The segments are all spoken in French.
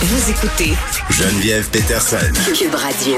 Vous écoutez Geneviève Peterson. Cube Radio.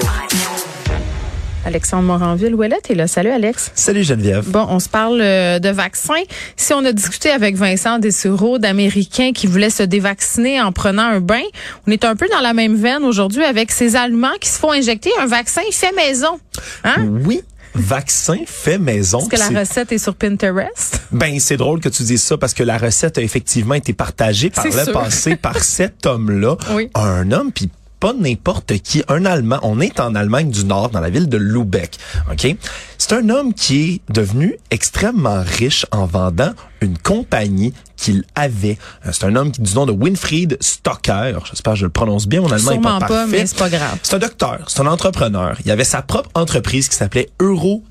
Alexandre Moranville, où elle est là? Salut Alex. Salut Geneviève. Bon, on se parle euh, de vaccins. Si on a discuté avec Vincent Dessureau d'Américains qui voulaient se dévacciner en prenant un bain, on est un peu dans la même veine aujourd'hui avec ces Allemands qui se font injecter un vaccin fait maison. Hein? Oui. Vaccin fait maison. Est-ce que la recette est sur Pinterest? Ben, c'est drôle que tu dises ça parce que la recette a effectivement été partagée par le sûr. passé par cet homme-là. Oui. Un homme, puis pas n'importe qui, un Allemand. On est en Allemagne du Nord, dans la ville de Lübeck. OK? C'est un homme qui est devenu extrêmement riche en vendant une compagnie qu'il avait. Euh, C'est un homme qui, du nom de Winfried Stocker. J'espère que je le prononce bien. Mon allemand est Sûrement pas pas, parfait. mais c'est pas grave. C'est un docteur, c'est un entrepreneur. Il avait sa propre entreprise qui s'appelait Euro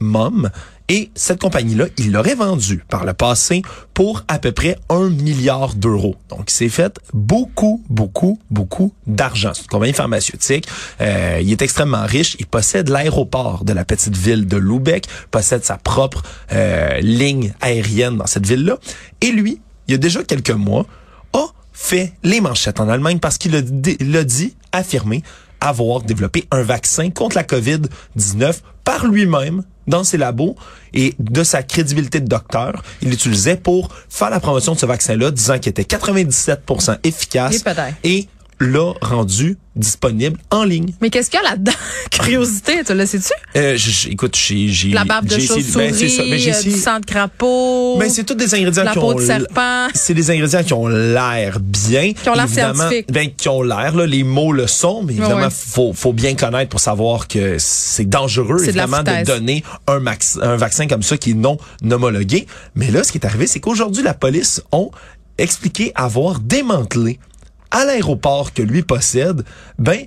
Mom et cette compagnie-là, il l'aurait vendue par le passé pour à peu près un milliard d'euros. Donc, il s'est fait beaucoup, beaucoup, beaucoup d'argent. C'est une compagnie pharmaceutique. Euh, il est extrêmement riche. Il possède l'aéroport de la petite ville de Lübeck, possède sa propre euh, ligne aérienne dans cette ville-là. Et lui, il y a déjà quelques mois, a fait les manchettes en Allemagne parce qu'il a dit, affirmé, avoir développé un vaccin contre la COVID-19 par lui-même dans ses labos et de sa crédibilité de docteur, il l'utilisait pour faire la promotion de ce vaccin-là, disant qu'il était 97% efficace Et et l'a rendu disponible en ligne. Mais qu'est-ce qu'il y a là-dedans? Curiosité, tu le sais-tu? Euh, écoute, j'ai j'ai La barbe de chauve-souris, ben. Ben, j'ai euh, essayé- du sang de crapaud, ben, c'est tous des ingrédients la qui peau ont de serpent. c'est des ingrédients qui ont l'air bien. Qui ont l'air. Ben, qui ont l'air, là. Les mots le sont, mais évidemment, ouais. faut, faut bien connaître pour savoir que c'est dangereux, de évidemment, de, foutaise. donner un, max- un vaccin comme ça qui est non homologué. Mais là, ce qui est arrivé, c'est qu'aujourd'hui, la police ont expliqué avoir démantelé à l'aéroport que lui possède, ben,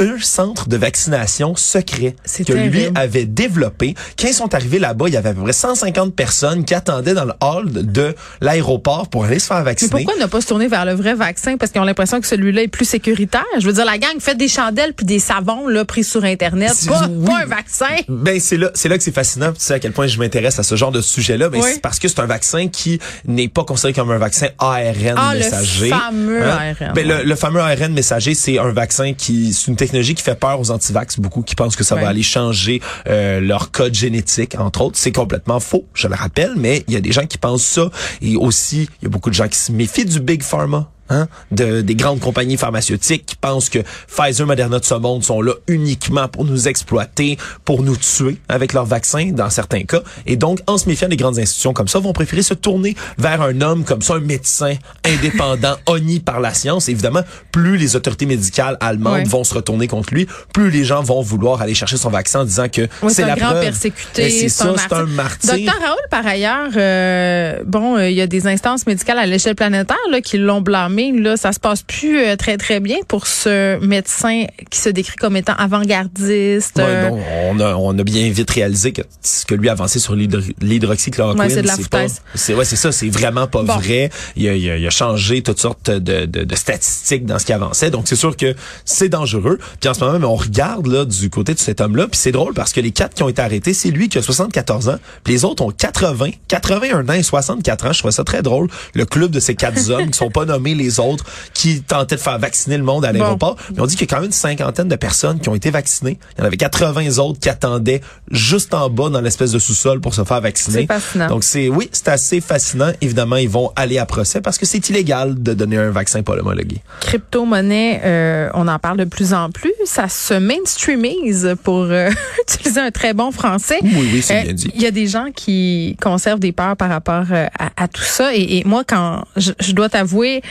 un centre de vaccination secret que lui avait développé. Quand ils sont arrivés là-bas, il y avait à peu près 150 personnes qui attendaient dans le hall de l'aéroport pour aller se faire Mais vacciner. pourquoi ne pas se tourner vers le vrai vaccin? Parce qu'ils ont l'impression que celui-là est plus sécuritaire. Je veux dire, la gang fait des chandelles puis des savons là, pris sur Internet. Pas, oui. pas un vaccin. Ben c'est là, c'est là que c'est fascinant. Tu sais à quel point je m'intéresse à ce genre de sujet-là. Ben Oui. c'est parce que c'est un vaccin qui n'est pas considéré comme un vaccin ARN Ah, le messager. fameux ARN, Ben, ouais. le, le fameux ARN messager, c'est un vaccin qui, c'est une technologie qui fait peur aux antivax beaucoup, qui pensent que ça Ouais. va aller changer euh, leur code génétique, entre autres. C'est complètement faux, je le rappelle, mais il y a des gens qui pensent ça. Et aussi, il y a beaucoup de gens qui se méfient du big pharma. Hein, de, des grandes compagnies pharmaceutiques qui pensent que Pfizer, Moderna de ce monde sont là uniquement pour nous exploiter, pour nous tuer avec leurs vaccins dans certains cas. Et donc, en se méfiant des grandes institutions comme ça, vont préférer se tourner vers un homme comme ça, un médecin indépendant, honni par la science. Évidemment, plus les autorités médicales allemandes Ouais. vont se retourner contre lui, plus les gens vont vouloir aller chercher son vaccin en disant que Oui, c'est la grand preuve. persécuté. C'est ça, c'est un martyr. Docteur Raoul, par ailleurs, euh, bon, euh, il y a des instances médicales à l'échelle planétaire là, qui l'ont blâmé. Là, ça se passe plus euh, très très bien pour ce médecin qui se décrit comme étant avant-gardiste. Ouais, euh, non, on, a, on a bien vite réalisé que ce que lui a avancé sur l'hydro- l'hydroxychloroquine, Ouais, c'est de la pas, foutaise. c'est ouais, c'est ça, c'est vraiment pas Bon. vrai. Il a, il, a, il a changé toutes sortes de, de, de statistiques dans ce qui avançait, donc c'est sûr que c'est dangereux. Puis en ce moment, même, on regarde là du côté de cet homme-là, puis c'est drôle parce que les quatre qui ont été arrêtés, c'est lui qui a 74 ans, puis les autres ont 80, 81 ans et 64 ans. Je trouvais ça très drôle. Le club de ces quatre hommes qui sont pas nommés les autres, qui tentaient de faire vacciner le monde à l'aéroport. Mais on dit qu'il y a quand même une cinquantaine de personnes qui ont été vaccinées. Il y en avait 80 autres qui attendaient juste en bas dans l'espèce de sous-sol pour se faire vacciner. C'est fascinant. Donc c'est oui, c'est assez fascinant. Évidemment, ils vont aller à procès parce que c'est illégal de donner un vaccin pas homologué. Crypto-monnaie, euh, on en parle de plus en plus. Ça se mainstreamise pour euh, utiliser un très bon français. Oui, oui, c'est Euh, bien dit. Il y a des gens qui conservent des peurs par rapport euh, à, à tout ça. Et, et moi, quand je, je dois t'avouer,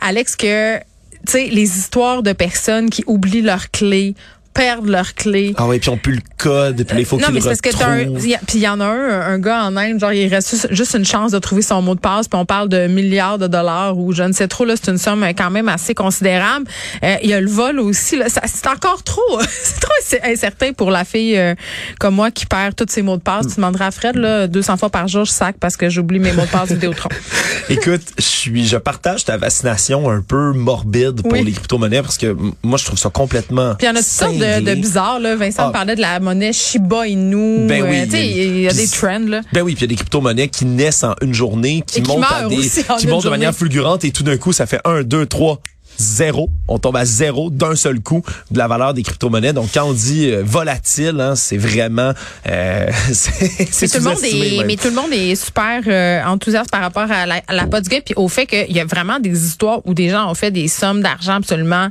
Alex, que tu sais, les histoires de personnes qui oublient leurs clés, perdent leurs clés. Ah oui, puis on plus le code, puis il faut non, qu'ils mais le c'est parce que t'as un, retrouvent. y a- puis il y en a un, un gars en Inde, genre il reste juste, une chance de trouver son mot de passe, puis on parle de milliards de dollars ou je ne sais trop là, c'est une somme euh, quand même assez considérable. Euh, Il y a le vol aussi là, c'est encore trop, c'est trop inc- incertain pour la fille euh, comme moi qui perd tous ses mots de passe. Tu demanderas à Fred là 200 fois par jour je sac parce que j'oublie mes mots de passe Vidéotron. Écoute, je suis, je partage ta fascination un peu morbide pour Oui. les crypto-monnaies parce que moi, je trouve ça complètement. Puis il y en a de, de cinglé. bizarres là. Vincent Ah. parlait de la monnaie Shiba Inu. Ben oui, euh, tu sais, il y a- il y a des trends là. Ben oui, puis il y a des crypto-monnaies qui naissent en une journée, qui montent à des, qui montent de manière fulgurante et tout d'un coup, ça fait un, deux, trois. zéro. On tombe à zéro d'un seul coup de la valeur des crypto-monnaies. Donc, quand on dit euh, volatile, hein, c'est vraiment... Euh, c'est tout le monde est, mais tout le monde est super euh, enthousiaste par rapport à la, à la pot du puis au fait qu'il y a vraiment des histoires où des gens ont fait des sommes d'argent absolument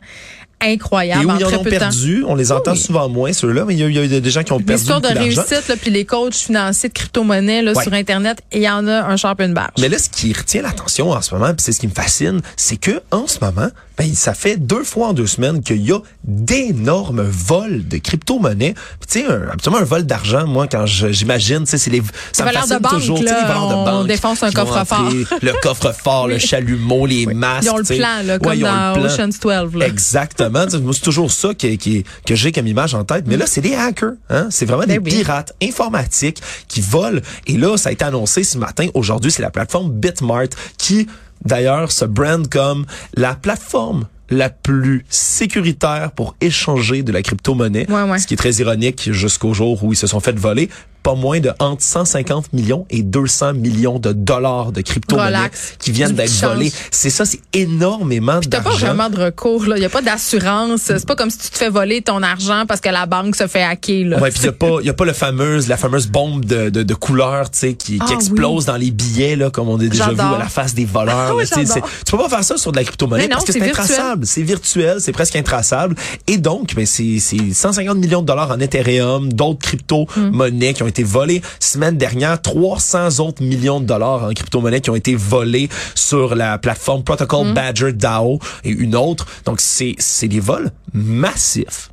incroyable. Et où en ils en ont perdu, on les entend souvent moins, ceux-là, mais il y, a, y a des gens qui ont perdu L'histoire de réussite, là, puis les coachs financiers de crypto-monnaie là, sur Internet, il y en a un champ une barge. Mais là, ce qui retient l'attention en ce moment, puis c'est ce qui me fascine, c'est que en ce moment, ben, ça fait deux fois en deux semaines qu'il y a d'énormes vols de crypto-monnaies. Tu sais, absolument un vol d'argent, moi, quand j'imagine, tu sais, c'est les, ça me fascine toujours, là, les on de banque. défonce un coffre-fort. le coffre-fort, le chalumeau, les masques. Ils ont le plan, là, comme dans Ocean's 12. Là. Exactement. c'est toujours ça que, que j'ai comme image en tête. Mais là, c'est des hackers. Hein? C'est vraiment ben des pirates informatiques qui volent. Et là, ça a été annoncé ce matin. Aujourd'hui, c'est la plateforme Bitmart qui d'ailleurs se brand comme la plateforme la plus sécuritaire pour échanger de la crypto-monnaie, ce qui est très ironique jusqu'au jour où ils se sont fait voler pas moins de entre 150 millions et 200 millions de dollars de crypto-monnaies qui viennent d'être volés. C'est ça, c'est énormément d'argent. Pas vraiment de recours, là. Il y a pas d'assurance. C'est pas comme si tu te fais voler ton argent parce que la banque se fait hacker, là. Ouais, puis il y a pas, y a pas le fameuse, la fameuse bombe de, de, de couleur, tu sais, qui, qui ah explose dans les billets, là, comme on a déjà vu à la face des voleurs. tu peux pas faire ça sur de la crypto-monnaie parce que c'est intraçable. C'est virtuel, c'est presque intraçable. Et donc, ben, c'est 150 millions de dollars en Ethereum, d'autres crypto-monnaies qui ont été volés. Semaine dernière, 300 autres millions de dollars en crypto-monnaies qui ont été volés sur la plateforme Protocol mm. Badger DAO et une autre. Donc, c'est des vols massifs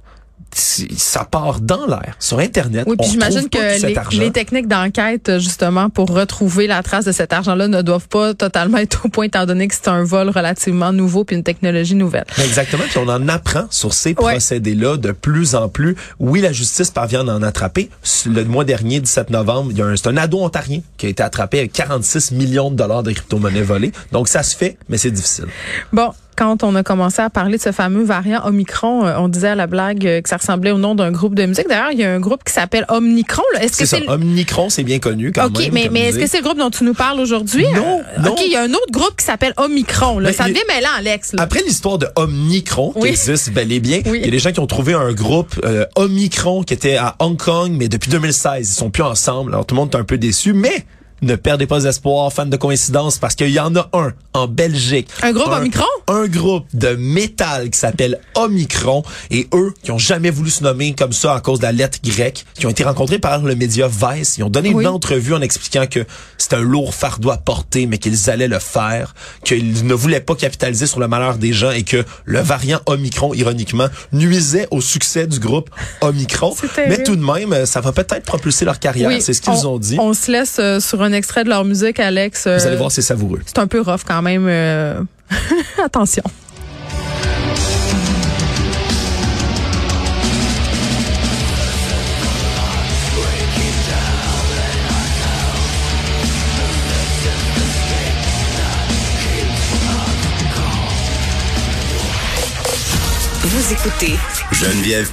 ça part dans l'air sur internet. Oui, puis j'imagine que les, techniques d'enquête justement pour retrouver la trace de cet argent-là ne doivent pas totalement être au point étant donné que c'est un vol relativement nouveau puis une technologie nouvelle. Exactement, puis on en apprend sur ces procédés-là de plus en plus. Oui, la justice parvient à en attraper. Le mois dernier, 17 novembre, il y a un, c'est un ado ontarien qui a été attrapé avec 46 millions de dollars de crypto-monnaies volées. Donc ça se fait, mais c'est difficile. Bon, quand on a commencé à parler de ce fameux variant Omicron, euh, on disait à la blague euh, que ça ressemblait au nom d'un groupe de musique. D'ailleurs, il y a un groupe qui s'appelle Omnicron. Est-ce que c'est? Omnicron, c'est bien connu quand même. OK, mais, mais est-ce que c'est le groupe dont tu nous parles aujourd'hui? Non, euh, non. OK, il y a un autre groupe qui s'appelle Omicron. Là. ça devient mêlant, Alex. Après l'histoire de Omnicron, qui existe bel et bien, il y a des gens qui ont trouvé un groupe Omicron qui était à Hong Kong, mais depuis 2016, ils sont plus ensemble. Alors tout le monde est un peu déçu, mais ne perdez pas espoir, fan de coïncidence, parce qu'il y en a un en Belgique. Un groupe Omicron? Un groupe de métal qui s'appelle Omicron. Et eux, qui ont jamais voulu se nommer comme ça à cause de la lettre grecque, qui ont été rencontrés par le média Vice. Ils ont donné une entrevue en expliquant que c'était un lourd fardeau à porter, mais qu'ils allaient le faire, qu'ils ne voulaient pas capitaliser sur le malheur des gens et que le variant Omicron, ironiquement, nuisait au succès du groupe Omicron. Mais tout de même, ça va peut-être propulser leur carrière. C'est ce qu'ils ont dit. On se laisse euh, sur un extrait de leur musique, Alex. Vous allez voir, c'est savoureux. C'est un peu rough quand même. Euh, attention. Vous écoutez Geneviève